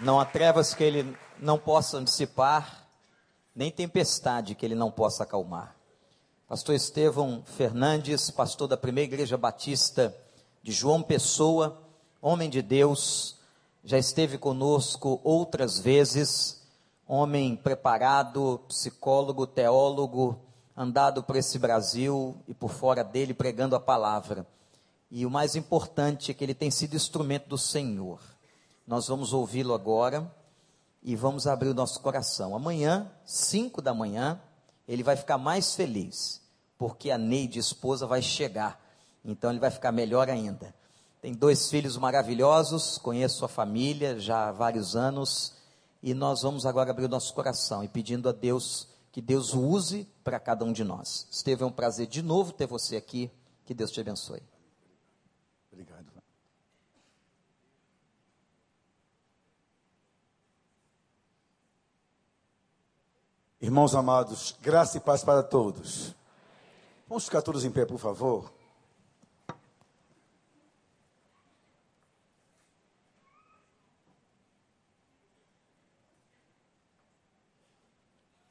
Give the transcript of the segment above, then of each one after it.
Não há trevas que ele não possa dissipar, nem tempestade que ele não possa acalmar. Pastor Estevão Fernandes, pastor da primeira igreja batista de João Pessoa, homem de Deus, já esteve conosco outras vezes, homem preparado, psicólogo, teólogo, andado por esse Brasil e por fora dele pregando a palavra. E o mais importante é que ele tem sido instrumento do Senhor. Nós vamos ouvi-lo agora e vamos abrir o nosso coração. Amanhã, 5 da manhã, ele vai ficar mais feliz, porque a Neide, esposa, vai chegar. Então ele vai ficar melhor ainda. Tem dois filhos maravilhosos, conheço a família já há vários anos, e nós vamos agora abrir o nosso coração e pedindo a Deus que Deus o use para cada um de nós. Esteve é um prazer de novo ter você aqui. Que Deus te abençoe. Irmãos amados, graça e paz para todos. Vamos ficar todos em pé, por favor.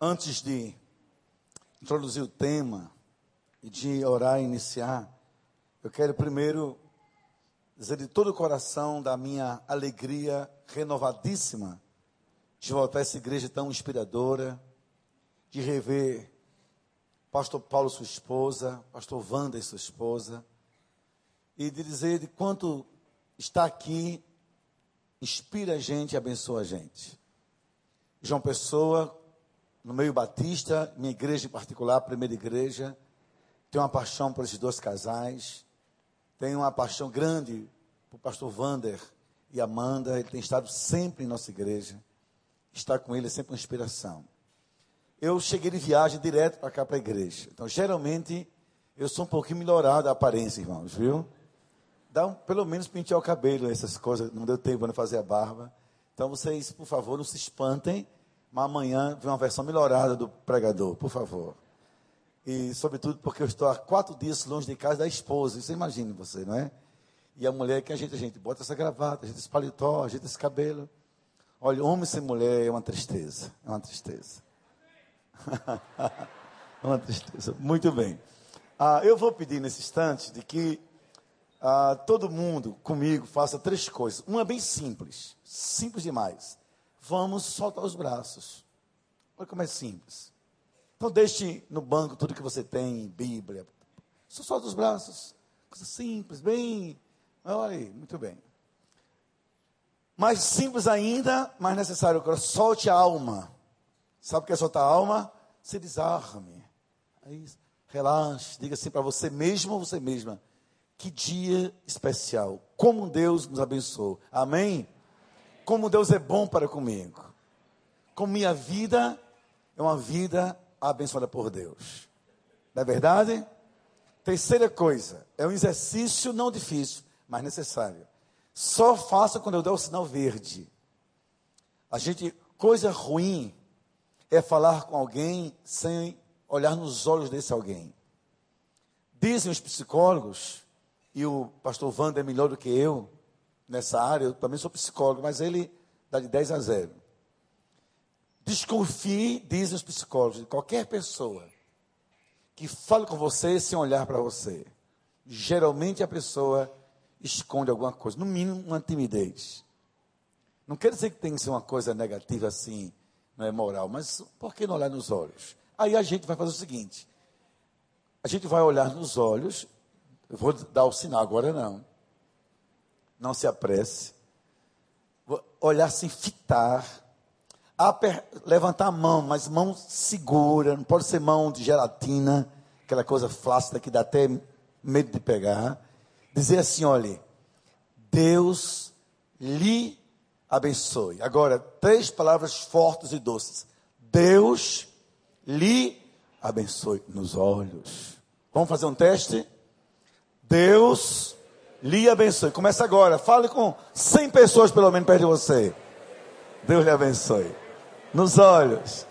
Antes de introduzir o tema e de orar e iniciar, eu quero primeiro dizer de todo o coração da minha alegria renovadíssima de voltar a essa igreja tão inspiradora de rever pastor Paulo, sua esposa, pastor Wanda e sua esposa, e de dizer de quanto está aqui, inspira a gente e abençoa a gente. João Pessoa, no meio batista, minha igreja em particular, primeira igreja, tenho uma paixão por esses dois casais, tenho uma paixão grande por pastor Wander e Amanda, ele tem estado sempre em nossa igreja, estar com ele é sempre uma inspiração eu cheguei de viagem direto para cá, para a igreja. Então, geralmente, eu sou um pouquinho melhorado a aparência, irmãos, viu? Dá um, pelo menos pentear o cabelo, essas coisas. Não deu tempo de fazer a barba. Então, vocês, por favor, não se espantem. Mas amanhã vem uma versão melhorada do pregador, por favor. E, sobretudo, porque eu estou há quatro dias longe de casa da esposa. Você imagina você, não é? E a mulher que a gente, a gente bota essa gravata, a gente esse paletó, a gente esse cabelo. Olha, homem sem mulher é uma tristeza. É uma tristeza. Uma tristeza. Muito bem. Ah, eu vou pedir nesse instante de que ah, todo mundo comigo faça três coisas. Uma bem simples, simples demais. Vamos soltar os braços. Olha como é simples. Então deixe no banco tudo que você tem, Bíblia. Só solta os braços. Coisa simples, bem. Olha aí, muito bem. Mais simples ainda, mais necessário agora, solte a alma. Sabe o que é soltar a alma? Se desarme. Aí, relaxe, diga assim para você mesmo ou você mesma. Que dia especial. Como Deus nos abençoou. Amém? Como Deus é bom para comigo. Como minha vida é uma vida abençoada por Deus. Não é verdade? Terceira coisa, é um exercício não difícil, mas necessário. Só faça quando eu der o sinal verde. A gente, coisa ruim, é falar com alguém sem olhar nos olhos desse alguém. Dizem os psicólogos, e o pastor Wanda é melhor do que eu nessa área, eu também sou psicólogo, mas ele dá de 10 a 0. Desconfie, dizem os psicólogos, de qualquer pessoa que fale com você sem olhar para você. Geralmente a pessoa esconde alguma coisa, no mínimo uma timidez. Não quer dizer que tem que ser uma coisa negativa assim, não é moral, mas por que não olhar nos olhos? Aí a gente vai fazer o seguinte: a gente vai olhar nos olhos, eu vou dar o sinal agora não. Não se apresse. Vou olhar sem fitar. Aper, levantar a mão, mas mão segura, não pode ser mão de gelatina, aquela coisa flácida que dá até medo de pegar. Dizer assim: olha, Deus lhe abençoe. Agora, três palavras fortes e doces. Deus lhe abençoe nos olhos. Vamos fazer um teste? Deus lhe abençoe. Começa agora. Fale com 100 pessoas pelo menos perto de você. Deus lhe abençoe. Nos olhos.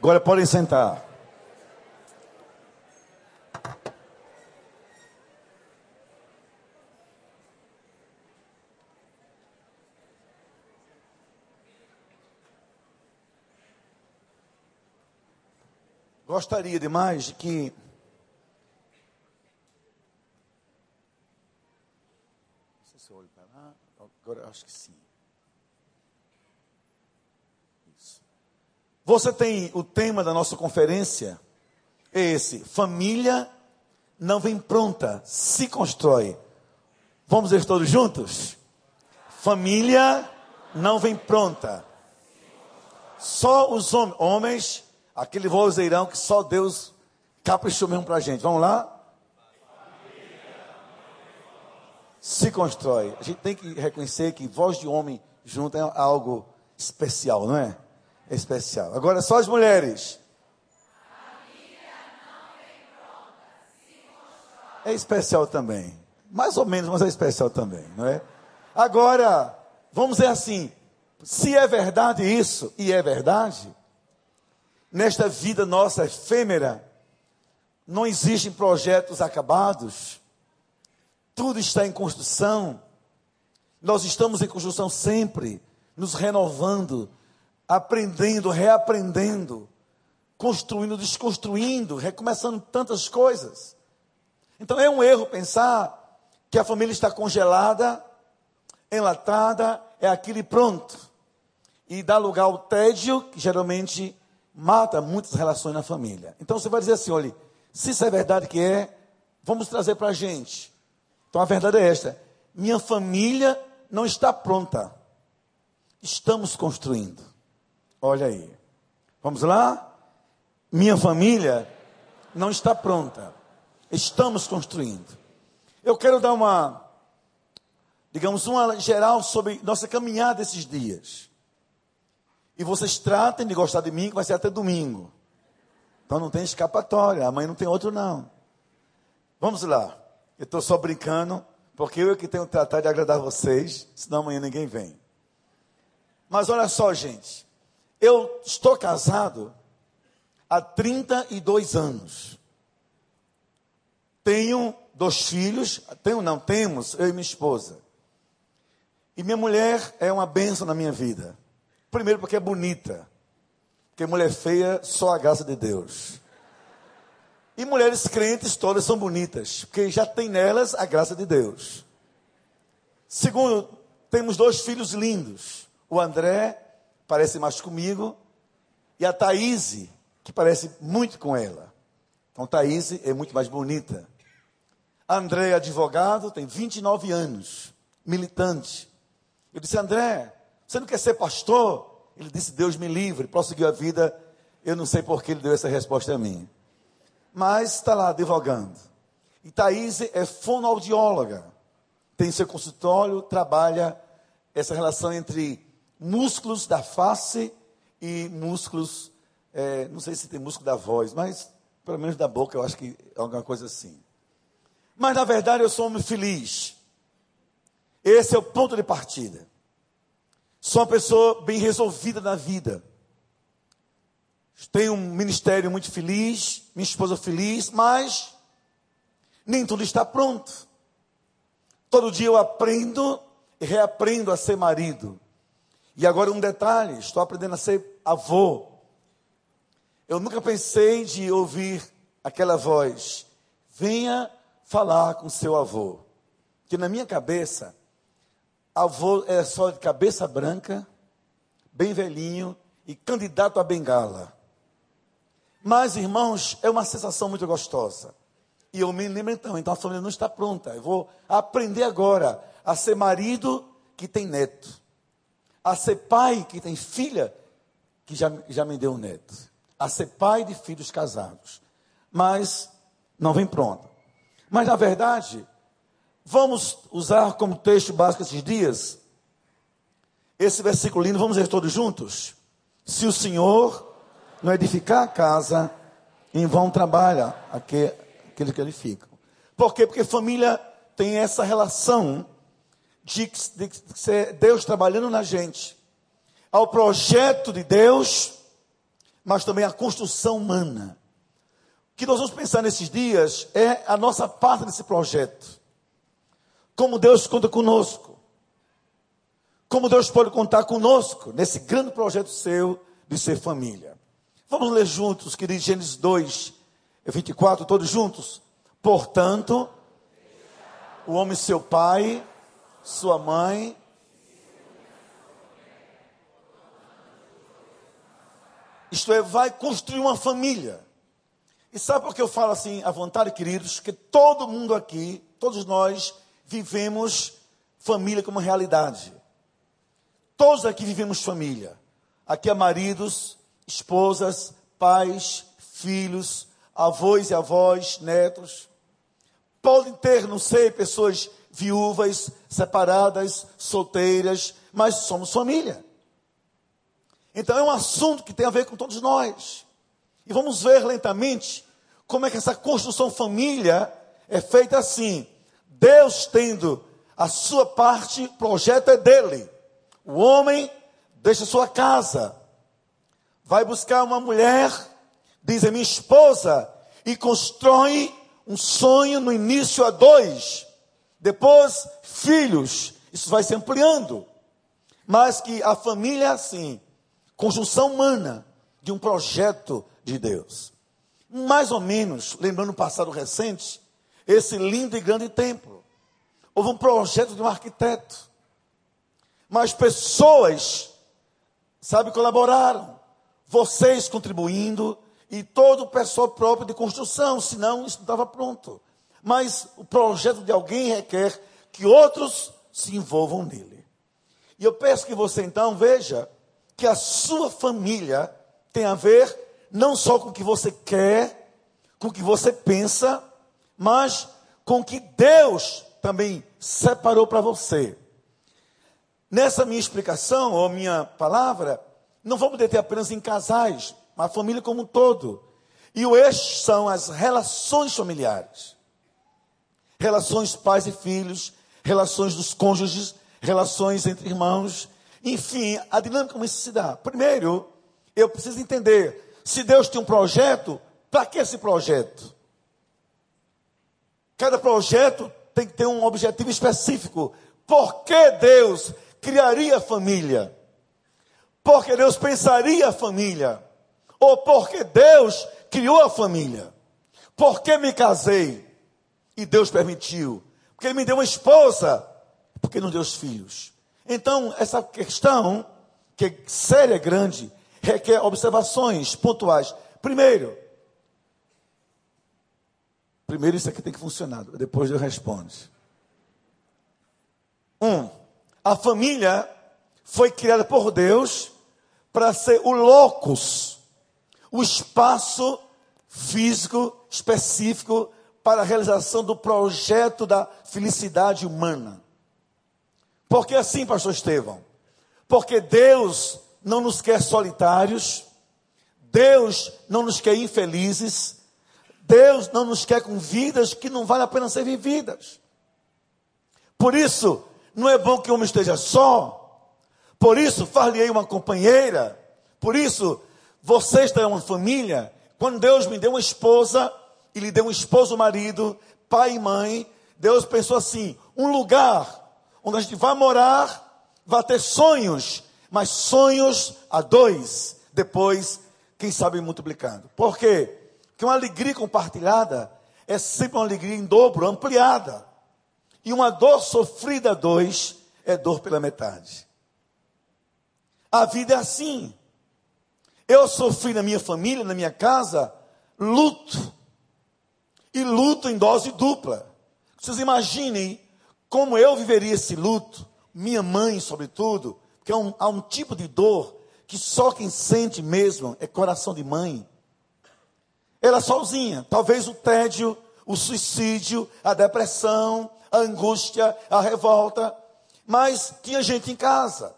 Agora podem sentar. Gostaria demais de que se eu olho para lá. Agora acho que sim. Isso. Você tem o tema da nossa conferência é esse: família não vem pronta, se constrói. Vamos ver todos juntos? Família não vem pronta. Só os homens Aquele vozeirão que só Deus caprichou mesmo para a gente. Vamos lá? Se constrói. A gente tem que reconhecer que voz de homem junto é algo especial, não é? Especial. Agora, só as mulheres. É especial também. Mais ou menos, mas é especial também, não é? Agora, vamos dizer assim: se é verdade isso, e é verdade, nesta vida nossa efêmera, não existem projetos acabados, tudo está em construção, nós estamos em construção sempre, nos renovando, aprendendo, reaprendendo, construindo, desconstruindo, recomeçando tantas coisas. Então é um erro pensar que a família está congelada, enlatada, é aquilo e pronto. E dá lugar ao tédio, que geralmente mata muitas relações na família. Então você vai dizer assim: olha, se isso é verdade que é, vamos trazer para a gente. Então a verdade é esta: minha família não está pronta. Estamos construindo. Olha aí. Vamos lá? Minha família não está pronta. Estamos construindo. Eu quero dar uma, digamos, uma geral sobre nossa caminhada esses dias. E vocês tratem de gostar de mim, que vai ser até domingo. Então não tem escapatória. Amanhã não tem outro, não. Vamos lá. Eu estou só brincando, porque eu é que tenho que tratar de agradar vocês, senão amanhã ninguém vem. Mas olha só, gente. Eu estou casado há 32 anos. Tenho dois filhos, tenho não, temos, eu e minha esposa. E minha mulher é uma bênção na minha vida. Primeiro, porque é bonita. Porque mulher feia, só a graça de Deus. E mulheres crentes todas são bonitas, porque já tem nelas a graça de Deus. Segundo, temos dois filhos lindos. O André parece mais comigo e a Thaís, que parece muito com ela. Então, Thaís é muito mais bonita. André é advogado, tem 29 anos, militante. Eu disse, André, você não quer ser pastor? Ele disse: Deus me livre, prosseguiu a vida. Eu não sei por que ele deu essa resposta a mim. Mas está lá advogando. E Thaís é fonoaudióloga. Tem seu consultório, trabalha essa relação entre músculos da face e músculos, é, não sei se tem músculo da voz, mas pelo menos da boca eu acho que é alguma coisa assim. Mas na verdade eu sou um homem feliz. Esse é o ponto de partida. Sou uma pessoa bem resolvida na vida. Tenho um ministério muito feliz, minha esposa feliz, mas nem tudo está pronto. Todo dia eu aprendo e reaprendo a ser marido. E agora um detalhe, estou aprendendo a ser avô. Eu nunca pensei de ouvir aquela voz: venha falar com seu avô. Que na minha cabeça, avô é só de cabeça branca, bem velhinho e candidato a bengala. Mas, irmãos, é uma sensação muito gostosa. E eu me lembro então, então a família não está pronta. Eu vou aprender agora a ser marido que tem neto, a ser pai que tem filha que já, já me deu um neto, a ser pai de filhos casados. Mas não vem pronto. Mas na verdade, Vamos usar como texto básico esses dias esse versículo lindo, vamos ler todos juntos? Se o Senhor não edificar a casa, em vão trabalha aquele que edificam. Por quê? Porque família tem essa relação de, de, ser Deus trabalhando na gente. Ao projeto de Deus, mas também a construção humana. O que nós vamos pensar nesses dias é a nossa parte desse projeto. Como Deus conta conosco. Como Deus pode contar conosco nesse grande projeto seu de ser família. Vamos ler juntos, que diz Gênesis 2, 24, todos juntos. Portanto, o homem seu pai, sua mãe, isto é, vai construir uma família. E sabe por que eu falo assim à vontade, queridos? Que todo mundo aqui, todos nós, vivemos família como realidade. Todos aqui vivemos família. Aqui há maridos, esposas, pais, filhos, avós e avós, netos. Podem ter, não sei, pessoas viúvas, separadas, solteiras, mas somos família. Então é um assunto que tem a ver com todos nós. E vamos ver lentamente como é que essa construção família é feita assim. Deus tendo a sua parte, o projeto é dele. O homem deixa sua casa, vai buscar uma mulher, diz é minha esposa, e constrói um sonho no início a dois, depois filhos, isso vai se ampliando. Mas que a família é assim, conjunção humana de um projeto de Deus. Mais ou menos, lembrando o passado recente, esse lindo e grande templo. Houve um projeto de um arquiteto. Mas pessoas, sabe, colaboraram. Vocês contribuindo e todo o pessoal próprio de construção, senão isso não estava pronto. Mas o projeto de alguém requer que outros se envolvam nele. E eu peço que você então veja que a sua família tem a ver não só com o que você quer, com o que você pensa, mas com o que Deus também separou para você. Nessa minha explicação, ou minha palavra, não vamos deter apenas em casais, mas a família como um todo. E o eixo são as relações familiares. Relações pais e filhos, relações dos cônjuges, relações entre irmãos, enfim, a dinâmica como isso se dá. Primeiro, eu preciso entender se Deus tem um projeto, para que esse projeto? Cada projeto tem que ter um objetivo específico. Por que Deus criaria família? Porque Deus pensaria a família? Ou porque Deus criou a família? Por que me casei? E Deus permitiu. Porque Ele me deu uma esposa? Porque não deu os filhos. Então, essa questão, que é séria, grande, requer observações pontuais. Primeiro, primeiro isso aqui tem que funcionar, depois eu respondo. Um, a família foi criada por Deus para ser o locus, o espaço físico específico para a realização do projeto da felicidade humana. Por que assim, pastor Estevão? Porque Deus não nos quer solitários, Deus não nos quer infelizes, Deus não nos quer com vidas que não vale a pena ser vividas. Por isso, não é bom que o homem esteja só, por isso, far-lhe uma companheira, por isso, você está em uma família. Quando Deus me deu uma esposa, e lhe deu um esposo, marido, pai e mãe, Deus pensou assim: um lugar onde a gente vai morar, vai ter sonhos, mas sonhos a dois, depois, quem sabe, multiplicando. Por quê? Porque uma alegria compartilhada é sempre uma alegria em dobro, ampliada. E uma dor sofrida a dois é dor pela metade. A vida é assim. Eu sofri na minha família, na minha casa, luto. E luto em dose dupla. Vocês imaginem como eu viveria esse luto, minha mãe, sobretudo, porque há um, há um tipo de dor que só quem sente mesmo é coração de mãe. Ela sozinha, talvez o tédio, o suicídio, a depressão, a angústia, a revolta, mas tinha gente em casa.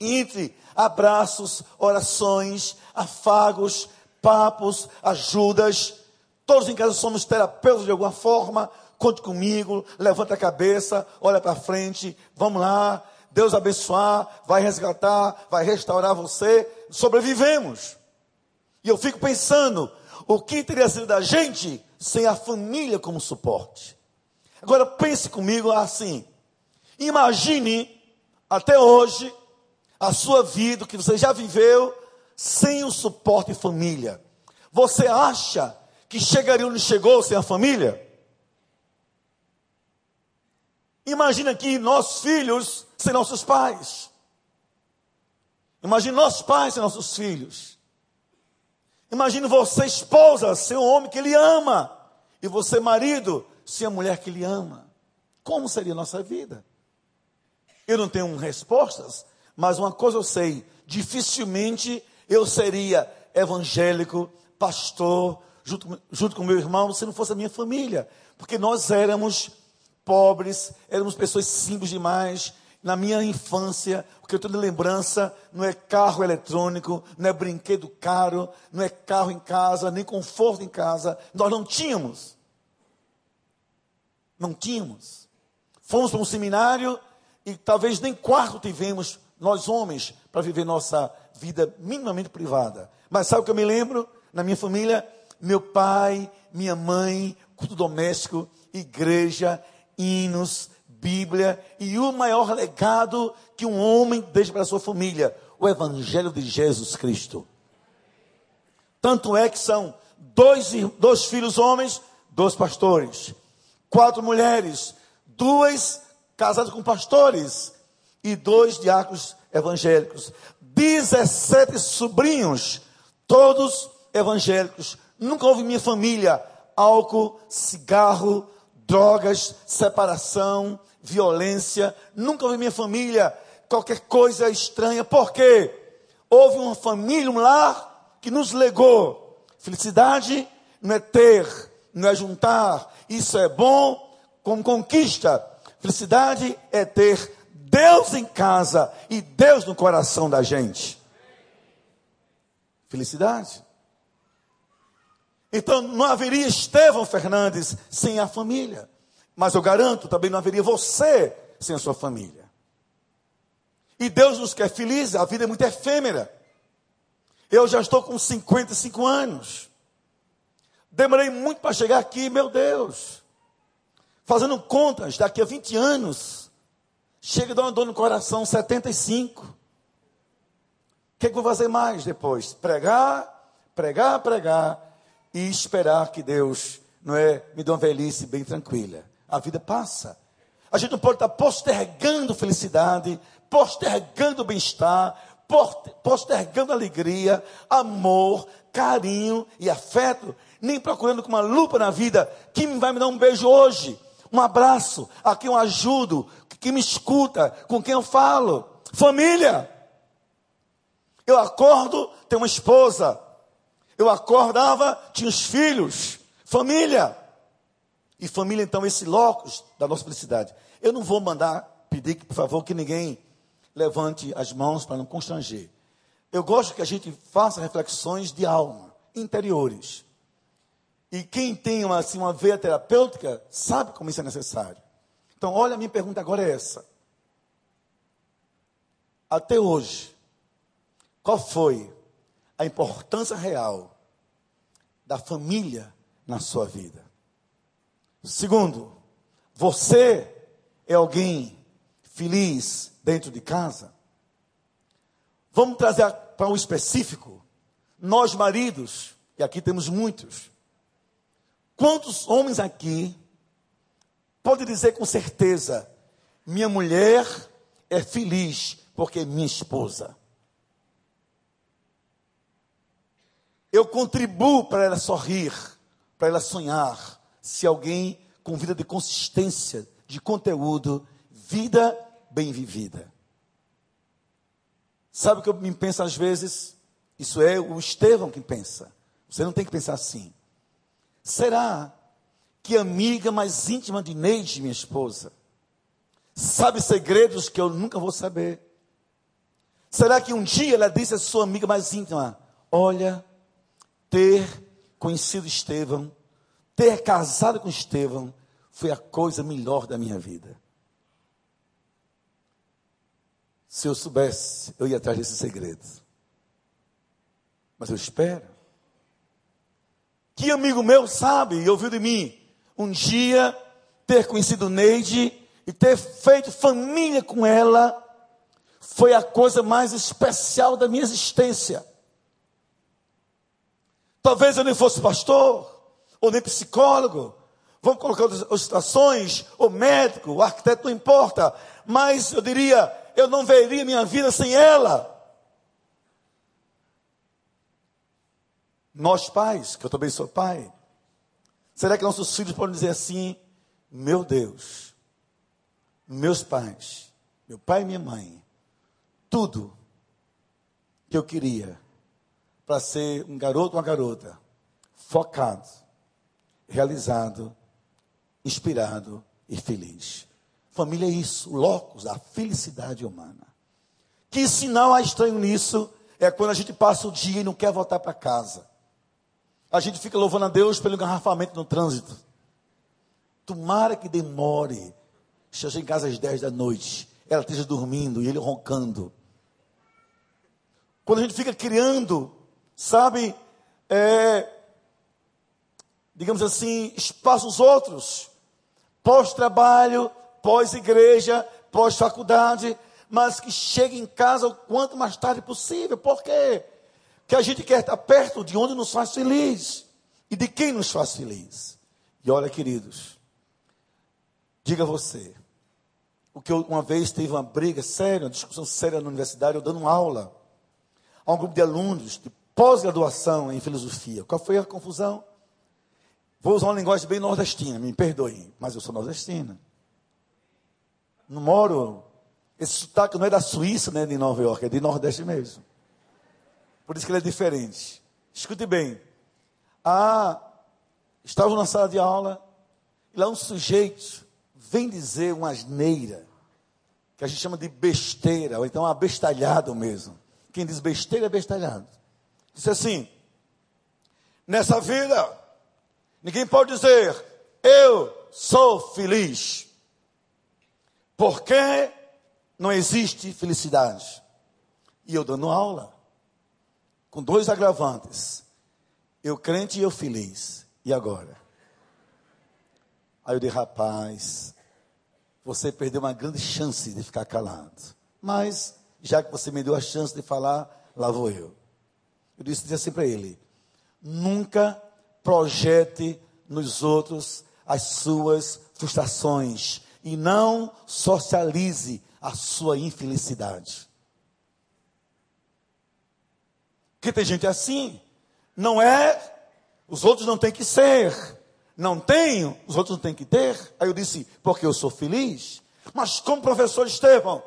Entre abraços, orações, afagos, papos, ajudas, todos em casa somos terapeutas de alguma forma, conte comigo, levanta a cabeça, olha para frente, vamos lá, Deus abençoar, vai resgatar, vai restaurar você. Sobrevivemos. E eu fico pensando, o que teria sido da gente sem a família como suporte? Agora pense comigo assim. Imagine até hoje a sua vida, que você já viveu, sem o suporte família. Você acha que chegaria onde chegou sem a família? Imagina aqui nossos filhos sem nossos pais. Imagine nossos pais sem nossos filhos. Imagine você, esposa, sem o homem que ele ama. E você, marido, sem a mulher que ele ama. Como seria a nossa vida? Eu não tenho respostas, mas uma coisa eu sei: dificilmente eu seria evangélico, pastor, junto, junto com meu irmão, se não fosse a minha família. Porque nós éramos pobres, éramos pessoas simples demais. Na minha infância, o que eu tenho de lembrança não é carro eletrônico, não é brinquedo caro, não é carro em casa, nem conforto em casa. Nós não tínhamos. Não tínhamos. Fomos para um seminário e talvez nem quarto tivemos, nós homens, para viver nossa vida minimamente privada. Mas sabe o que eu me lembro? Na minha família, meu pai, minha mãe, culto doméstico, igreja, hinos, Bíblia e o maior legado que um homem deixa para a sua família, o Evangelho de Jesus Cristo. Tanto é que são dois, dois filhos homens, dois pastores, quatro mulheres, duas casadas com pastores e dois diáconos evangélicos, 17 sobrinhos, todos evangélicos. Nunca houve em minha família álcool, cigarro, drogas, separação, violência. Nunca houve em minha família qualquer coisa estranha. Por quê? Houve uma família, um lar que nos legou. Felicidade não é ter, não é juntar. Isso é bom como conquista. Felicidade é ter Deus em casa e Deus no coração da gente. Felicidade. Então não haveria Estevão Fernandes sem a família. Mas eu garanto, também não haveria você sem a sua família. E Deus nos quer felizes, a vida é muito efêmera. Eu já estou com 55 anos. Demorei muito para chegar aqui, meu Deus. Fazendo contas, daqui a 20 anos, chega a dar uma dor no coração, 75. O que, é que eu vou fazer mais depois? Pregar, pregar, pregar e esperar que Deus, não é, me dê uma velhice bem tranquila. A vida passa. A gente não pode estar postergando felicidade, postergando bem-estar, postergando alegria, amor, carinho e afeto, nem procurando com uma lupa na vida. Quem vai me dar um beijo hoje? Um abraço, a quem eu ajudo, que me escuta, com quem eu falo. Família. Eu acordo, tenho uma esposa. Eu acordava, tinha os filhos. Família. E família, então, esse locus da nossa felicidade. Eu não vou mandar pedir, por favor, que ninguém levante as mãos para não constranger. Eu gosto que a gente faça reflexões de alma, interiores. E quem tem uma, assim, uma veia terapêutica sabe como isso é necessário. Então, olha, a minha pergunta agora é essa. Até hoje, qual foi a importância real da família na sua vida? Segundo, você é alguém feliz dentro de casa? Vamos trazer para um específico. Nós, maridos, e aqui temos muitos. Quantos homens aqui podem dizer com certeza: minha mulher é feliz porque é minha esposa? Eu contribuo para ela sorrir, para ela sonhar, se alguém com vida de consistência, de conteúdo, vida bem vivida. Sabe o que eu me penso às vezes? Isso é o Estevão que pensa. Você não tem que pensar assim. Será que a amiga mais íntima de Neide, minha esposa, sabe segredos que eu nunca vou saber? Será que um dia ela disse à sua amiga mais íntima: Olha, ter conhecido Estevão ter casado com Estevão foi a coisa melhor da minha vida. Se eu soubesse, eu ia atrás desse segredo. Mas eu espero. Que amigo meu sabe e ouviu de mim um dia ter conhecido Neide e ter feito família com ela foi a coisa mais especial da minha existência. Talvez eu nem fosse pastor, ou nem psicólogo, vamos colocar outras situações, ou médico, ou arquiteto, não importa, mas eu diria, eu não veria minha vida sem ela. Nós pais, que eu também sou pai, será que nossos filhos podem dizer assim: meu Deus, meus pais, meu pai e minha mãe, tudo que eu queria para ser um garoto ou uma garota, focado, realizado, inspirado e feliz. Família é isso, o locus da felicidade humana. Que sinal há estranho nisso é quando a gente passa o dia e não quer voltar para casa. A gente fica louvando a Deus pelo engarrafamento no trânsito. Tomara que demore. Chega em casa às 10 da noite, ela esteja dormindo e ele roncando. Quando a gente fica criando, sabe, é, digamos assim, espaços outros, pós-trabalho, pós-igreja, pós-faculdade, mas que chegue em casa o quanto mais tarde possível. Por quê? Porque a gente quer estar perto de onde nos faz feliz e de quem nos faz feliz. E olha, queridos, diga você, o que eu uma vez teve uma briga séria, uma discussão séria na universidade, eu dando aula a um grupo de alunos de pós-graduação em filosofia. Qual foi a confusão? Vou usar uma linguagem bem nordestina, me perdoem, mas eu sou nordestina. Não moro. Esse sotaque não é da Suíça, nem de Nova York, é de Nordeste mesmo. Por isso que ele é diferente. Escute bem. Ah, estava na sala de aula, e lá um sujeito vem dizer uma asneira, que a gente chama de besteira, ou então abestalhado mesmo. Quem diz besteira é bestalhado. Disse assim: nessa vida, ninguém pode dizer, eu sou feliz. Porque não existe felicidade. E eu dando aula, com dois agravantes. Eu crente e eu feliz. E agora? Aí eu disse, rapaz, você perdeu uma grande chance de ficar calado. Mas já que você me deu a chance de falar, lá vou eu. Eu disse, assim para ele: nunca projete nos outros as suas frustrações e não socialize a sua infelicidade. Porque tem gente assim, não é, os outros não têm que ser, não tenho, os outros não têm que ter. Aí eu disse, porque eu sou feliz. Mas como professor Estevão,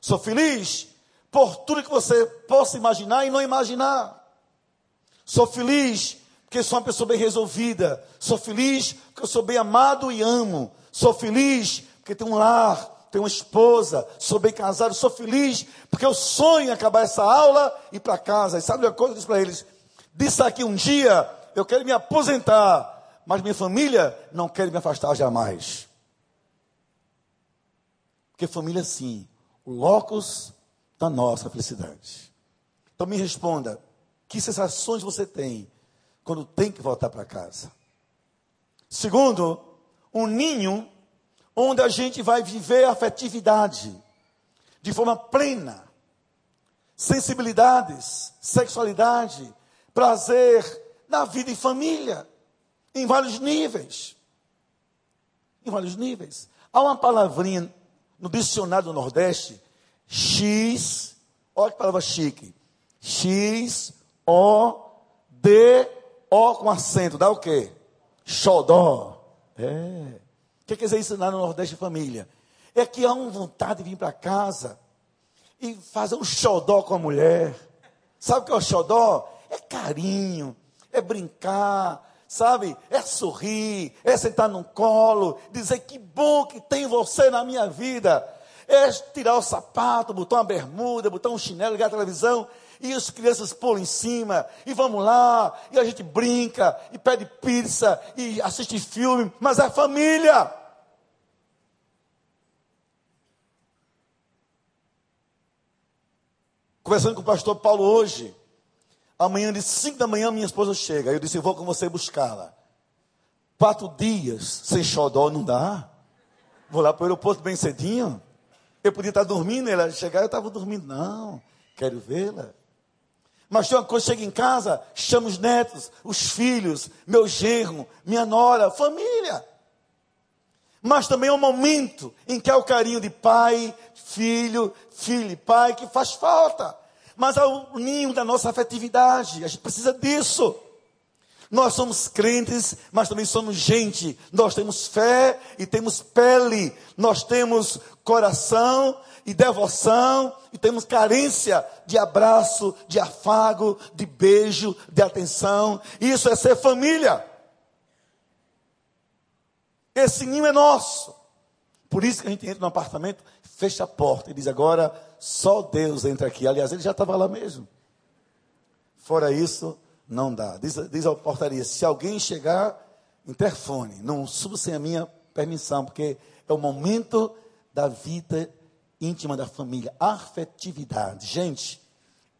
sou feliz por tudo que você possa imaginar e não imaginar. Sou feliz porque sou uma pessoa bem resolvida. Sou feliz porque eu sou bem amado e amo. Sou feliz porque tenho um lar, tenho uma esposa, sou bem casado. Sou feliz porque eu sonho acabar essa aula e ir para casa. E sabe uma coisa eu disse para eles? Disse aqui um dia, eu quero me aposentar, mas minha família não quer me afastar jamais. Porque família, sim, o locus da nossa felicidade. Então me responda: que sensações você tem quando tem que voltar para casa? Segundo, um ninho onde a gente vai viver a afetividade de forma plena, sensibilidades, sexualidade, prazer na vida em família, em vários níveis. Em vários níveis. Há uma palavrinha no dicionário do Nordeste X, olha que palavra chique. X, O, D, O com acento. Dá o quê? Xodó. É. O que quer dizer isso lá no Nordeste Família? É que há uma vontade de vir para casa e fazer um xodó com a mulher. Sabe o que é o xodó? É carinho, é brincar, sabe? É sorrir, é sentar no colo, dizer que bom que tem você na minha vida é tirar o sapato, botar uma bermuda, botar um chinelo, ligar a televisão, e as crianças pulam em cima, e vamos lá, e a gente brinca, e pede pizza, e assiste filme, mas é família. Conversando com o pastor Paulo hoje, Amanhã de 5 da manhã minha esposa chega. Eu disse, vou com você buscá-la. Quatro dias sem xodó não dá. Vou lá para o aeroporto bem cedinho. Eu podia estar dormindo, ela chegar, eu estava dormindo. Não, quero vê-la. Mas tem uma coisa, chega em casa, chama os netos, os filhos, meu genro, minha nora, família. Mas também é um momento em que há o carinho de pai, filho, filho e pai que faz falta. Mas há o ninho da nossa afetividade, a gente precisa disso. Nós somos crentes, mas também somos gente. Nós temos fé e temos pele. Nós temos coração e devoção. E temos carência de abraço, de afago, de beijo, de atenção. Isso é ser família. Esse ninho é nosso. Por isso que a gente entra no apartamento, fecha a porta e diz: agora só Deus entra aqui. Aliás, ele já estava lá mesmo. Fora isso, não dá. Diz, diz a portaria: se alguém chegar, interfone. Não suba sem a minha permissão, porque é o momento da vida íntima da família. Afetividade. Gente,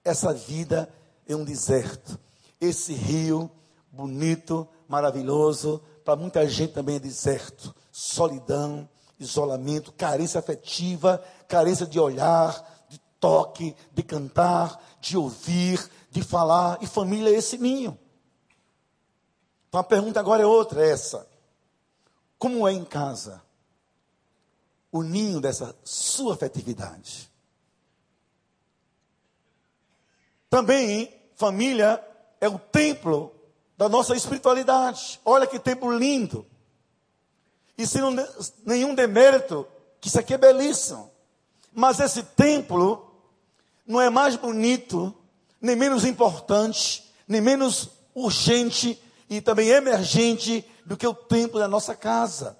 essa vida é um deserto. Esse rio bonito, maravilhoso, para muita gente também é deserto. Solidão, isolamento, carência afetiva, carência de olhar, de toque, de cantar, de ouvir, de falar, e família é esse ninho. Então a pergunta agora é outra, é essa. Como é em casa o ninho dessa sua afetividade? Também, família é o templo da nossa espiritualidade. Olha que templo lindo. E sem nenhum demérito, que isso aqui é belíssimo. Mas esse templo não é mais bonito nem menos importante, nem menos urgente e também emergente do que o templo da nossa casa.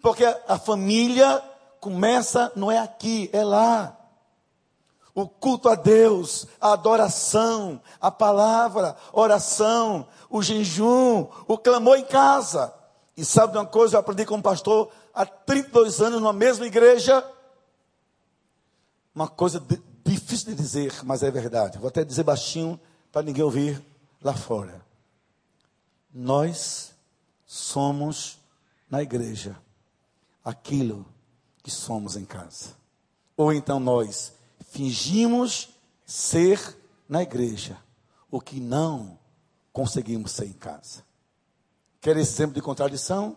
Porque a família começa, não é aqui, é lá. O culto a Deus, a adoração, a palavra, oração, o jejum, o clamor em casa. E sabe de uma coisa, eu aprendi como pastor há 32 anos numa mesma igreja. Uma coisa de, Difícil de dizer, mas é verdade. Vou até dizer baixinho para ninguém ouvir lá fora. Nós somos na igreja aquilo que somos em casa. Ou então nós fingimos ser na igreja o que não conseguimos ser em casa. Quer exemplo de contradição?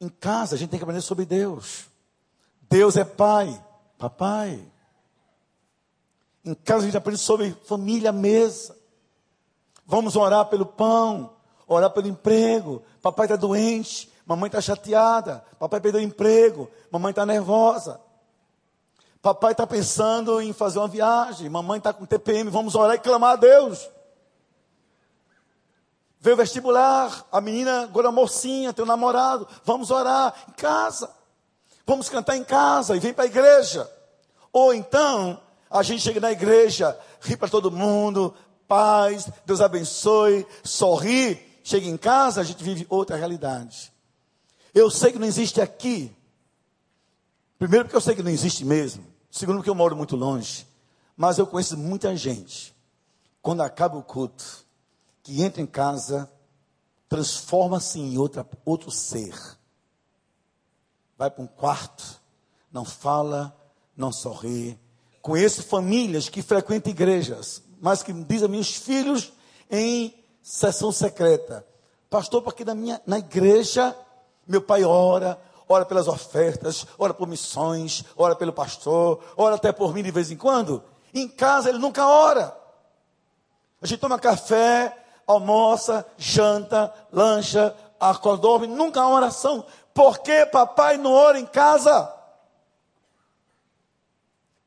Em casa a gente tem que aprender sobre Deus. Deus é pai, papai. Em casa a gente aprende sobre família, mesa. Vamos orar pelo pão, orar pelo emprego. Papai está doente, mamãe está chateada, papai perdeu o emprego, mamãe está nervosa. Papai está pensando em fazer uma viagem, mamãe está com TPM, vamos orar e clamar a Deus. Veio vestibular, a menina agora mocinha, teu namorado, vamos orar em casa. Vamos cantar em casa e vem para a igreja. Ou então, a gente chega na igreja, ri para todo mundo, paz, Deus abençoe, sorri. Chega em casa, a gente vive outra realidade. Eu sei que não existe aqui. Primeiro, porque eu sei que não existe mesmo. Segundo, porque eu moro muito longe. Mas eu conheço muita gente. Quando acaba o culto, que entra em casa, transforma-se em outra, outro ser. Vai para um quarto, não fala, não sorri, Conheço famílias que frequentam igrejas, mas que dizem a meus filhos em sessão secreta. Pastor, porque na, minha, na igreja, meu pai ora, ora pelas ofertas, ora por missões, ora pelo pastor, ora até por mim de vez em quando. Em casa ele nunca ora. A gente toma café, almoça, janta, lancha, acorda, dorme, nunca há oração. Por que papai não ora em casa?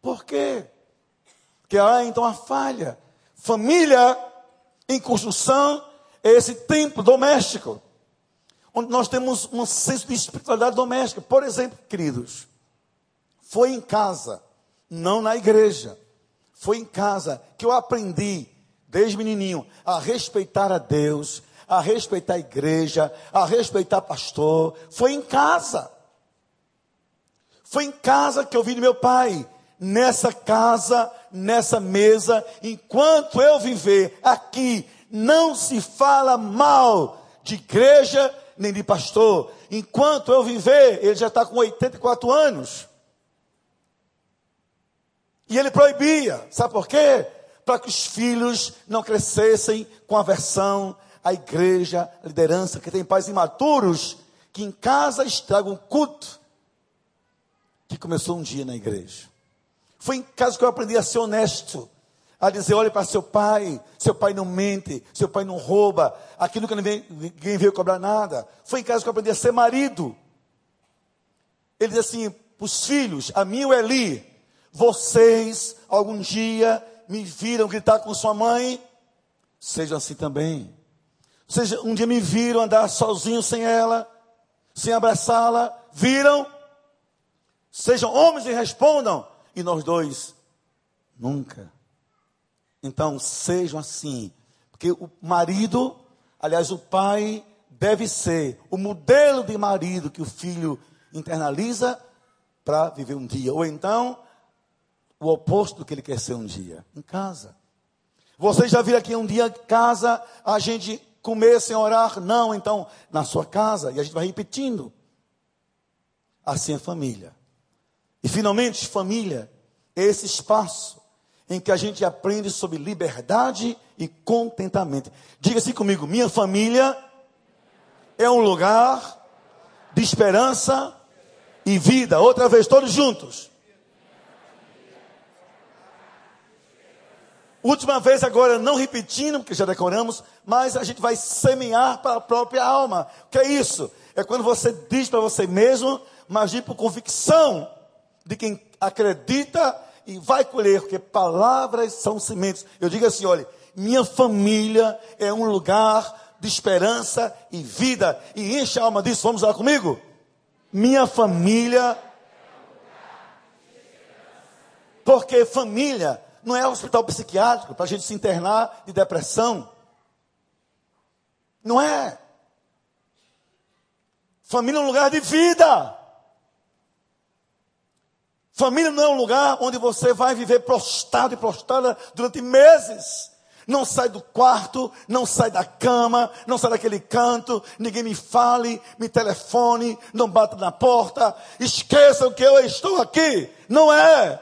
Por quê? Porque há então a falha. Família em construção é esse templo doméstico, onde nós temos um senso de espiritualidade doméstica. Por exemplo, queridos, foi em casa, não na igreja, foi em casa que eu aprendi, desde menininho, a respeitar a Deus, a respeitar a igreja, a respeitar pastor. Foi em casa. Foi em casa que eu vi meu pai nessa casa, nessa mesa, enquanto eu viver aqui, não se fala mal de igreja nem de pastor. Enquanto eu viver, ele já está com 84 anos. E ele proibia, sabe por quê? Para que os filhos não crescessem com aversão à igreja, à liderança, que tem pais imaturos, que em casa estragam culto, que começou um dia na igreja. Foi em casa que eu aprendi a ser honesto. A dizer, olhe para seu pai, seu pai não mente, seu pai não rouba, aqui nunca ninguém, veio cobrar nada. Foi em casa que eu aprendi a ser marido. Ele diz assim, para os filhos, a mim e o Eli, vocês algum dia me viram gritar com sua mãe, sejam assim também. Seja, um dia me viram andar sozinho sem ela, sem abraçá-la, viram? Sejam homens e respondam, e nós dois, nunca. Então, sejam assim. Porque o marido, aliás, o pai, deve ser o modelo de marido que o filho internaliza para viver um dia. Ou então, o oposto do que ele quer ser um dia, em casa. Vocês já viram aqui um dia em casa a gente comer sem orar? Não, então, na sua casa, e a gente vai repetindo. Assim é família. E finalmente, família esse espaço em que a gente aprende sobre liberdade e contentamento. Diga assim comigo: minha família é um lugar de esperança e vida. Outra vez, todos juntos. Última vez agora, não repetindo, porque já decoramos, mas a gente vai semear para a própria alma. O que é isso? É quando você diz para você mesmo, mas de por convicção de quem acredita e vai colher, porque palavras são sementes. Eu digo assim: olha, minha família é um lugar de esperança e vida, e enche a alma disso. Vamos lá comigo? Minha família. Porque família não é hospital psiquiátrico para a gente se internar de depressão. Não é. Família é um lugar de vida. Família não é um lugar onde você vai viver prostrado e prostrada durante meses. Não sai do quarto, não sai da cama, não sai daquele canto, ninguém me fale, me telefone, não bata na porta, esqueçam que eu estou aqui. Não é.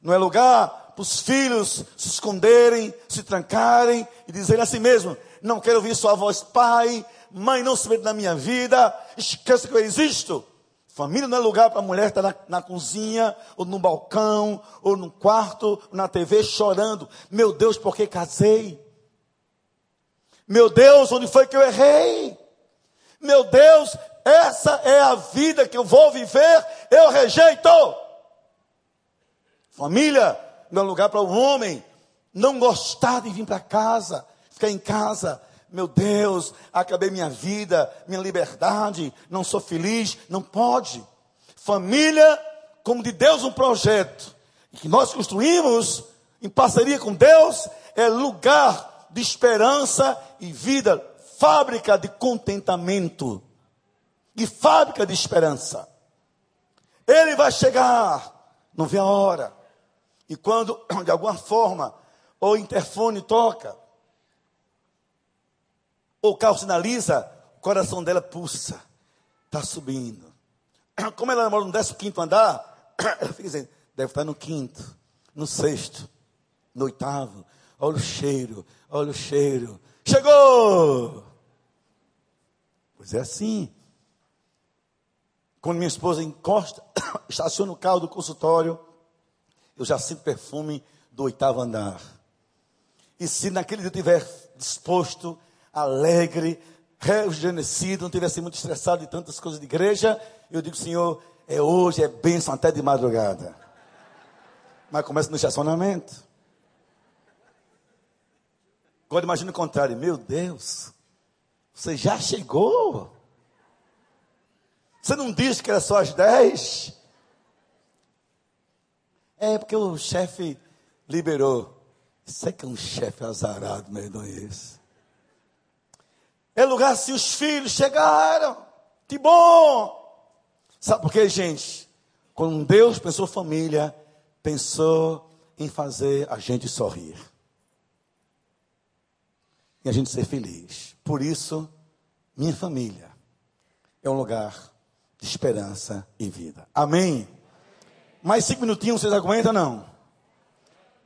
Não é lugar para os filhos se esconderem, se trancarem e dizerem assim mesmo: não quero ouvir sua voz, pai, mãe, não se mete na minha vida, esqueça que eu existo. Família não é lugar para a mulher estar na, na, cozinha, ou no balcão, ou no quarto, ou na TV chorando. Meu Deus, por que casei? Meu Deus, onde foi que eu errei? Meu Deus, essa é a vida que eu vou viver, eu rejeito. Família não é lugar para o um homem não gostar de vir para casa, ficar em casa, meu Deus, acabei minha vida, minha liberdade, não sou feliz. Não pode. Família, como de Deus um projeto, que nós construímos em parceria com Deus, é lugar de esperança e vida, fábrica de contentamento e fábrica de esperança. Ele vai chegar, não vê a hora. E quando, de alguma forma, o interfone toca, o carro sinaliza, o coração dela pulsa, está subindo. Como ela mora no 15 andar, ela fica dizendo, deve estar no quinto, no sexto, no oitavo. Olha o cheiro, olha o cheiro. Chegou! Pois é assim. Quando minha esposa encosta, estaciona o carro do consultório, eu já sinto perfume do oitavo andar. E se naquele dia eu estiver disposto alegre, rejuvenescido, não tivesse muito estressado de tantas coisas de igreja, eu digo, Senhor, é hoje, é bênção até de madrugada. Mas começa no estacionamento. Agora imagina o contrário, meu Deus, você já chegou? Você não disse que era só às 10? É porque o chefe liberou. Isso é que é um chefe azarado, meu irmão, esse. É lugar se os filhos chegaram. Que bom! Sabe por quê, gente? Quando Deus pensou família, pensou em fazer a gente sorrir. E a gente ser feliz. Por isso, minha família é um lugar de esperança e vida. Amém? Mais cinco minutinhos, vocês aguentam não?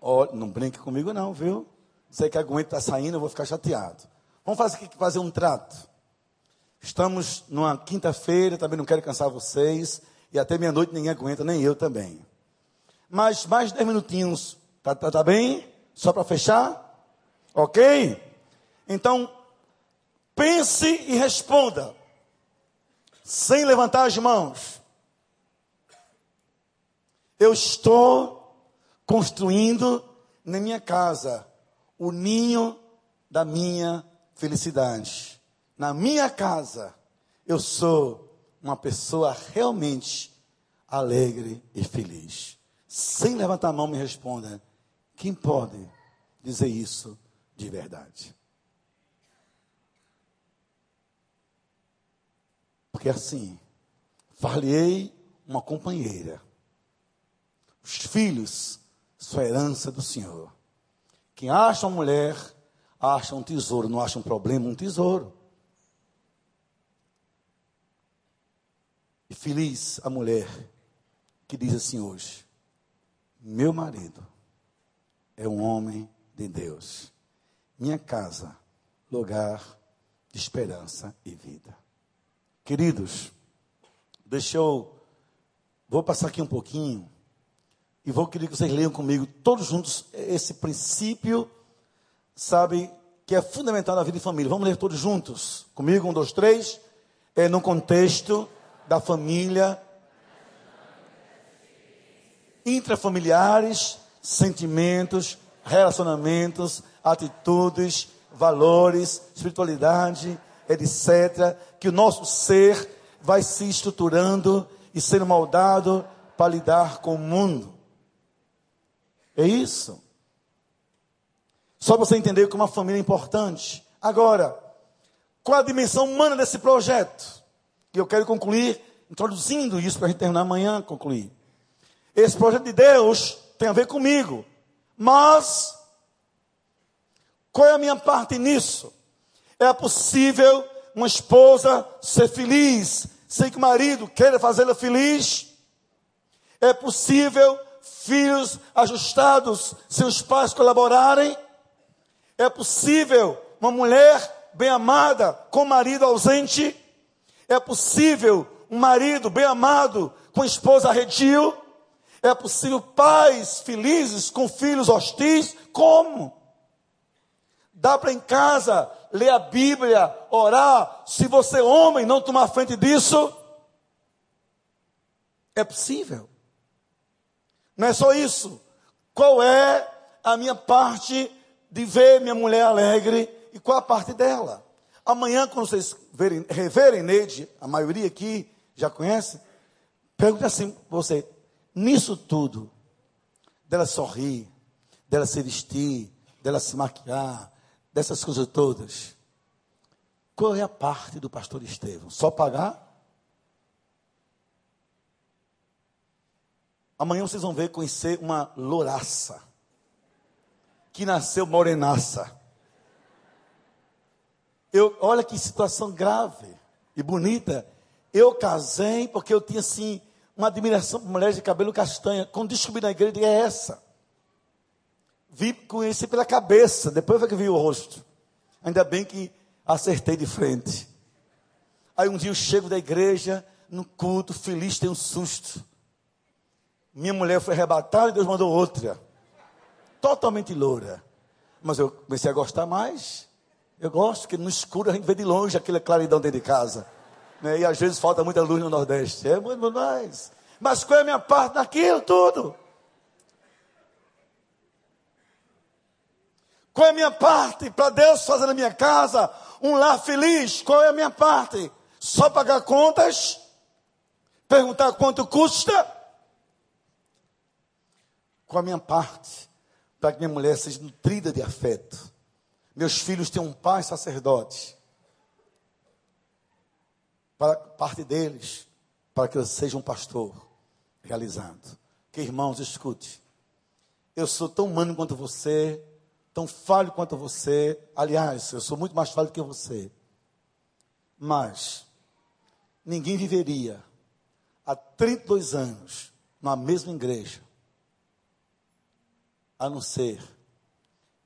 Oh, não brinque comigo não, viu? Você que aguenta está saindo, eu vou ficar chateado. Vamos fazer, fazer um trato. Estamos numa quinta-feira, também não quero cansar vocês. E até meia-noite ninguém aguenta, nem eu também. Mas mais dez minutinhos, tá, tá, tá bem? Só para fechar? Ok? Então, pense e responda. Sem levantar as mãos. Eu estou construindo na minha casa o ninho da minha felicidade. Na minha casa, eu sou uma pessoa realmente alegre e feliz. Sem levantar a mão, me responda: quem pode dizer isso de verdade? Porque assim, falhei uma companheira. Os filhos, sua herança do Senhor. Quem acha uma mulher acha um tesouro, não acha um problema, um tesouro. E feliz a mulher que diz assim hoje: Meu marido é um homem de Deus. Minha casa, lugar de esperança e vida. Queridos, deixa eu. Vou passar aqui um pouquinho. E vou querer que vocês leiam comigo, todos juntos, esse princípio sabe, que é fundamental na vida de família. Vamos ler todos juntos? Comigo, um, dois, três. É no contexto da família, intrafamiliares, sentimentos, relacionamentos, atitudes, valores, espiritualidade, etc., que o nosso ser vai se estruturando e sendo moldado para lidar com o mundo. É isso. Só para você entender que uma família é importante. Agora, qual a dimensão humana desse projeto? E eu quero concluir introduzindo isso para a gente terminar amanhã, concluir. Esse projeto de Deus tem a ver comigo. Mas, qual é a minha parte nisso? É possível uma esposa ser feliz sem que o marido queira fazê-la feliz? É possível filhos ajustados sem os pais colaborarem? É possível uma mulher bem amada com marido ausente? É possível um marido bem amado com esposa redil? É possível pais felizes com filhos hostis? Como? Dá para em casa ler a Bíblia, orar, se você homem não tomar frente disso? É possível. Não é só isso. Qual é a minha parte de ver minha mulher alegre e qual a parte dela. Amanhã, quando vocês verem, reverem Neide, a maioria aqui já conhece, pergunte assim você, nisso tudo, dela sorrir, dela se vestir, dela se maquiar, dessas coisas todas, qual é a parte do pastor Estevão? Só pagar? Amanhã vocês vão ver conhecer uma louraça que nasceu morenaça. Eu, olha que situação grave e bonita. Eu casei porque eu tinha assim uma admiração por mulheres de cabelo castanha. Quando descobri na igreja, é essa. Vi, conheci pela cabeça, depois foi que vi o rosto. Ainda bem que acertei de frente. Aí um dia eu chego da igreja, no culto, feliz, tem um susto. Minha mulher foi arrebatada e Deus mandou outra totalmente loura. Mas eu comecei a gostar mais. Eu gosto que no escuro a gente vê de longe aquela claridão dentro de casa. Né? E às vezes falta muita luz no Nordeste. É muito mais. Mas qual é a minha parte naquilo tudo? Qual é a minha parte para Deus fazer na minha casa um lar feliz? Qual é a minha parte? Só pagar contas? Perguntar quanto custa? Qual é a minha parte? Para que minha mulher seja nutrida de afeto. Meus filhos tenham um pai sacerdote. Para parte deles, para que eu seja um pastor realizado. Que irmãos, escute. eu sou tão humano quanto você, tão falho quanto você. Aliás, eu sou muito mais falho que você. Mas ninguém viveria há 32 anos na mesma igreja, a não ser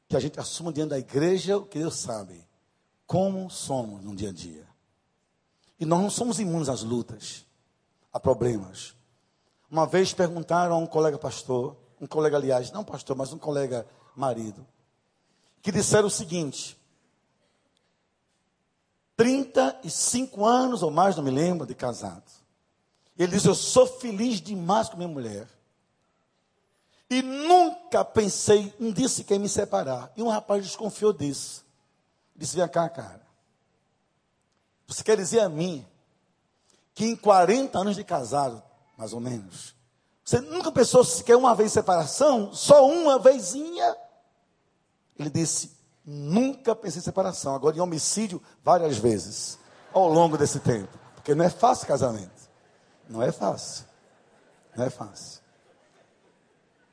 que a gente assuma diante da igreja o que Deus sabe, como somos no dia a dia. E nós não somos imunes às lutas, a problemas. Uma vez perguntaram a um colega pastor, um colega, aliás, não pastor, mas um colega marido, que disseram o seguinte: 35 anos ou mais, não me lembro, de casado. Ele diz: Eu sou feliz demais com minha mulher. E nunca pensei um dia sequer me separar. E um rapaz desconfiou disso. Disse: Vem cá, cara. Você quer dizer a mim que em 40 anos de casado, mais ou menos, você nunca pensou sequer uma vez separação? Só uma vezinha? Ele disse: Nunca pensei em separação. Agora, em homicídio, várias vezes, ao longo desse tempo. Porque não é fácil casamento. Não é fácil. Não é fácil.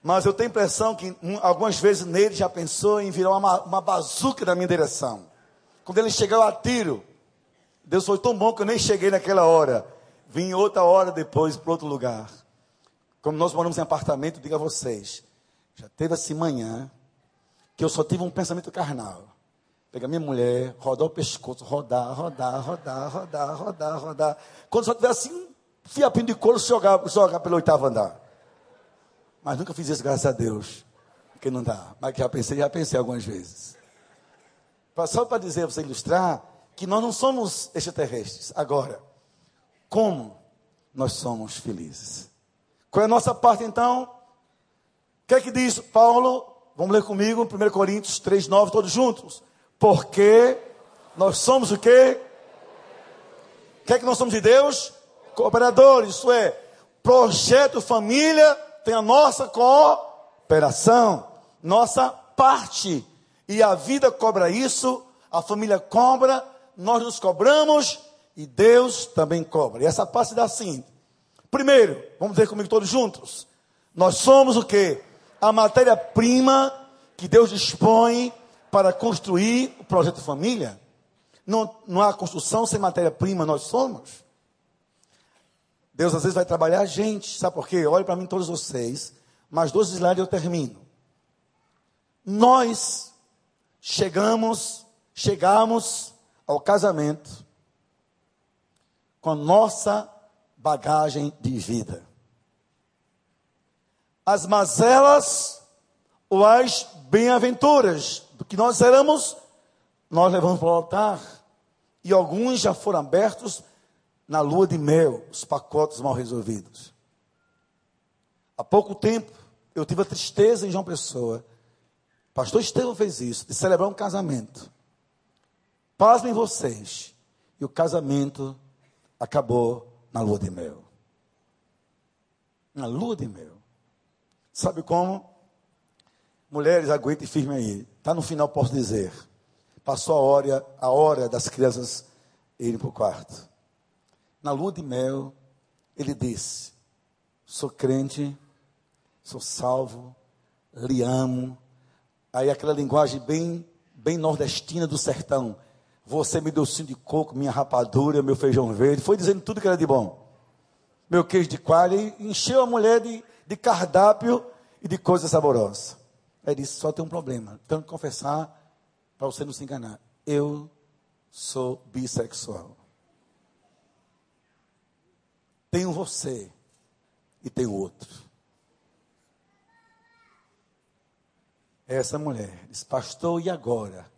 Mas eu tenho a impressão que um, algumas vezes nele já pensou em virar uma, uma bazuca na minha direção. Quando ele chegou a tiro, Deus foi tão bom que eu nem cheguei naquela hora. Vim outra hora depois para outro lugar. Como nós moramos em apartamento, digo a vocês, já teve assim manhã que eu só tive um pensamento carnal. Pegar minha mulher, rodar o pescoço, rodar, rodar, rodar, rodar, rodar, rodar. Quando só tiver assim, um fiapinho de couro, jogar, jogar pelo oitavo andar. Mas nunca fiz isso, graças a Deus. Porque não dá. Mas já pensei, já pensei algumas vezes. Só para dizer, para ilustrar, que nós não somos extraterrestres. Agora, como nós somos felizes? Qual é a nossa parte então? O que é que diz Paulo? Vamos ler comigo, 1 Coríntios 3, 9, todos juntos. Porque nós somos o quê? O que é que nós somos de Deus? Cooperadores, isso é, projeto família tem a nossa cooperação, nossa parte. E a vida cobra isso, a família cobra, nós nos cobramos e Deus também cobra. E essa parte dá assim. Primeiro, vamos dizer comigo todos juntos. Nós somos o que? A matéria-prima que Deus dispõe para construir o projeto família. Não, não há construção sem matéria-prima, nós somos. Deus às vezes vai trabalhar a gente, sabe por quê? Olhe para mim todos vocês, mais dois slides eu termino. Nós chegamos, chegamos ao casamento com nossa bagagem de vida. As mazelas ou as bem-aventuras do que nós éramos, nós levamos para o altar. E alguns já foram abertos na lua de mel os pacotes mal resolvidos. Há pouco tempo, eu tive a tristeza em João Pessoa. Pastor Estevão fez isso, de celebrar um casamento. Pasmem vocês. E o casamento acabou na lua de mel. Na lua de mel. Sabe como? Mulheres, aguentem firme aí. Está no final, posso dizer. Passou a hora, a hora das crianças irem para o quarto na lua de mel, ele disse: Sou crente, sou salvo, lhe amo. Aí aquela linguagem bem, bem nordestina do sertão. Você me deu cinto de coco, minha rapadura, meu feijão verde. Foi dizendo tudo que era de bom. Meu queijo de coalha. E encheu a mulher de, de cardápio e de coisas saborosas. Aí disse: Só tem um problema. Tenho que confessar para você não se enganar. Eu sou bissexual. Tenho você e tenho outro. Essa mulher disse, pastor, e agora?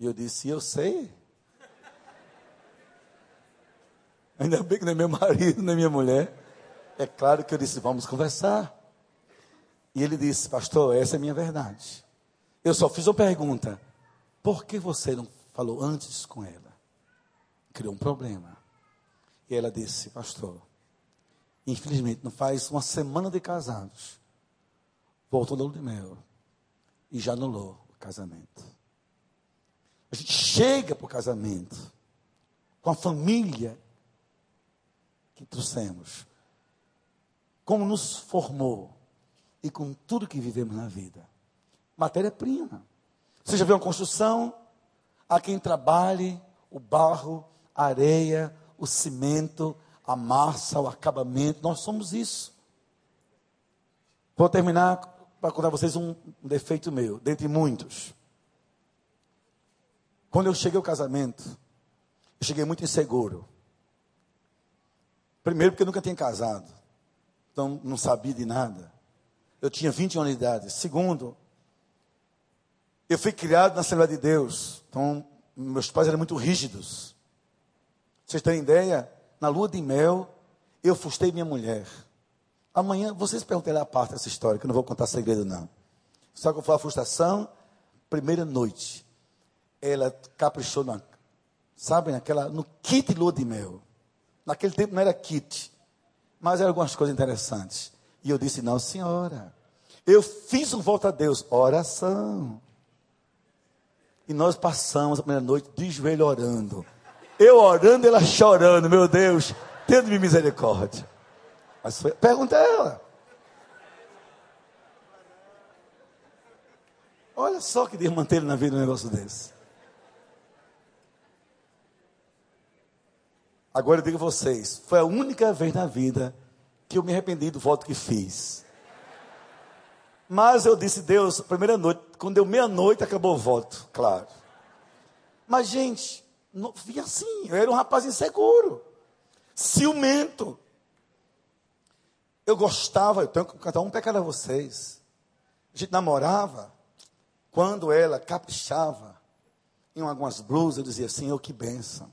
E eu disse, eu sei. Ainda bem que não é meu marido, nem minha mulher. É claro que eu disse, vamos conversar. E ele disse, pastor, essa é a minha verdade. Eu só fiz uma pergunta: por que você não falou antes com ela? Criou um problema. E ela disse, pastor, infelizmente não faz uma semana de casados, voltou lua de mel e já anulou o casamento. A gente chega para o casamento com a família que trouxemos, como nos formou, e com tudo que vivemos na vida. Matéria-prima. Você já viu uma construção? Há quem trabalhe o barro, a areia, o cimento, a massa, o acabamento. Nós somos isso. Vou terminar para contar a vocês um defeito meu, dentre muitos. Quando eu cheguei ao casamento, eu cheguei muito inseguro. Primeiro, porque eu nunca tinha casado. Então, não sabia de nada. Eu tinha 20 anos de idade. Segundo, eu fui criado na Assembleia de Deus. Então, meus pais eram muito rígidos. Vocês terem ideia? Na lua de mel, eu fustei minha mulher. Amanhã, vocês perguntarem a parte dessa história, que eu não vou contar segredo, não. Só que falo a frustração, primeira noite. Ela caprichou na, sabe, naquela, no kit lua de mel. Naquele tempo não era kit, mas eram algumas coisas interessantes. E eu disse, não, senhora. Eu fiz um volta a Deus, oração. E nós passamos a primeira noite de joelho orando. Eu orando, ela chorando, meu Deus, tendo-me misericórdia. Mas foi, pergunta a ela. Olha só que Deus manteve na vida um negócio desse. Agora eu digo a vocês, foi a única vez na vida que eu me arrependi do voto que fiz. Mas eu disse, Deus, primeira noite, quando deu meia-noite, acabou o voto, claro. Mas, gente, não, via assim, eu era um rapaz inseguro, ciumento. Eu gostava, eu tenho que cantar um pecado a vocês. A gente namorava, quando ela caprichava em algumas blusas, eu dizia, Senhor, que benção.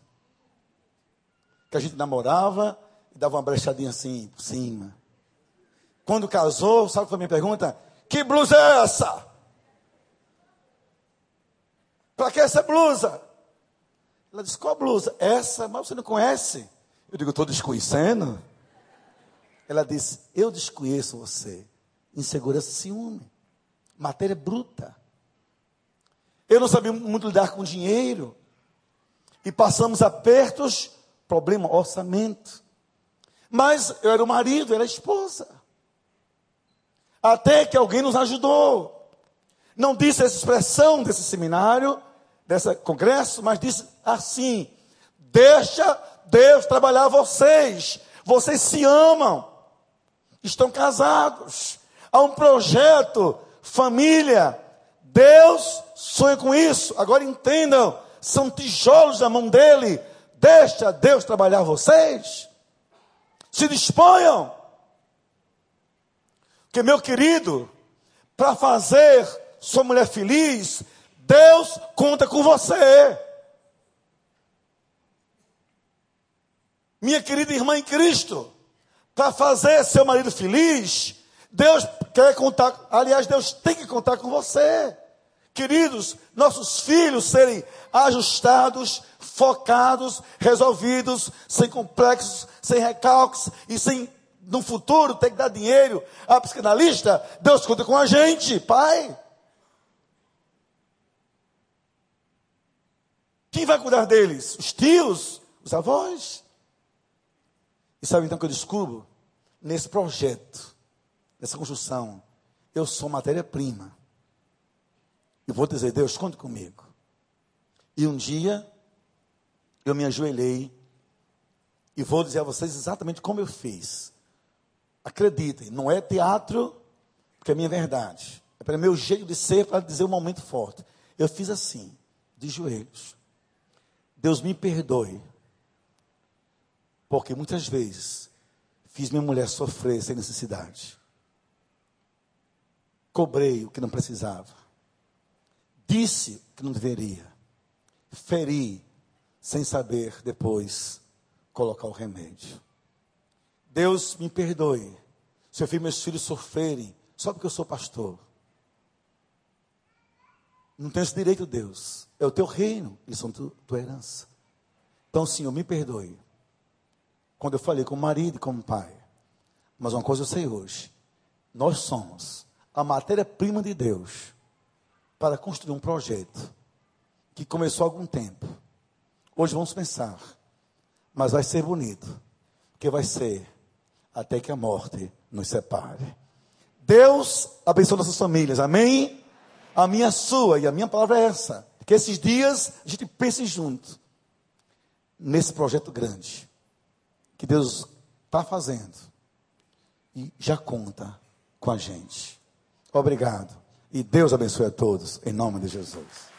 Que a gente namorava e dava uma brechadinha assim por cima. Quando casou, sabe qual é a minha pergunta? Que blusa é essa? Para que essa blusa? Ela disse, qual blusa? Essa, mas você não conhece? Eu digo, estou desconhecendo. Ela disse, eu desconheço você. Insegurança, ciúme. Matéria bruta. Eu não sabia muito lidar com dinheiro. E passamos apertos, problema, orçamento. Mas eu era o marido, era a esposa. Até que alguém nos ajudou. Não disse essa expressão desse seminário, desse congresso, mas disse assim: deixa Deus trabalhar vocês. Vocês se amam, estão casados, há um projeto, família. Deus sonha com isso. Agora entendam, são tijolos na mão dele. Deixa Deus trabalhar vocês. Se disponham. Porque, meu querido, para fazer sua mulher feliz, Deus conta com você. Minha querida irmã em Cristo, para fazer seu marido feliz, Deus quer contar, aliás, Deus tem que contar com você. Queridos, nossos filhos serem ajustados, focados, resolvidos, sem complexos, sem recalques e sem, no futuro, ter que dar dinheiro a psicanalista, Deus conta com a gente, pai. Quem vai cuidar deles? Os tios? Os avós? E sabe então que eu descubro? Nesse projeto, nessa construção, eu sou matéria-prima. Eu vou dizer, Deus, conte comigo. E um dia, eu me ajoelhei e vou dizer a vocês exatamente como eu fiz. Acreditem, não é teatro, porque é minha verdade. É para meu jeito de ser, para dizer um momento forte. Eu fiz assim, de joelhos. Deus me perdoe. Porque muitas vezes fiz minha mulher sofrer sem necessidade. Cobrei o que não precisava. Disse o que não deveria. Feri sem saber depois colocar o remédio. Deus me perdoe se eu fiz meus filhos sofrerem só porque eu sou pastor. Não tenho esse direito, Deus. É o teu reino, eles são tu, tua herança. Então, Senhor, me perdoe. Quando eu falei com o marido e com o pai. Mas uma coisa eu sei hoje. Nós somos a matéria-prima de Deus para construir um projeto que começou há algum tempo. Hoje vamos pensar. Mas vai ser bonito. Porque vai ser até que a morte nos separe. Deus abençoe nossas famílias, amém? A minha, a sua e a minha palavra é essa. Que esses dias a gente pense junto nesse projeto grande que Deus está fazendo e já conta com a gente. Obrigado. E Deus abençoe a todos, em nome de Jesus.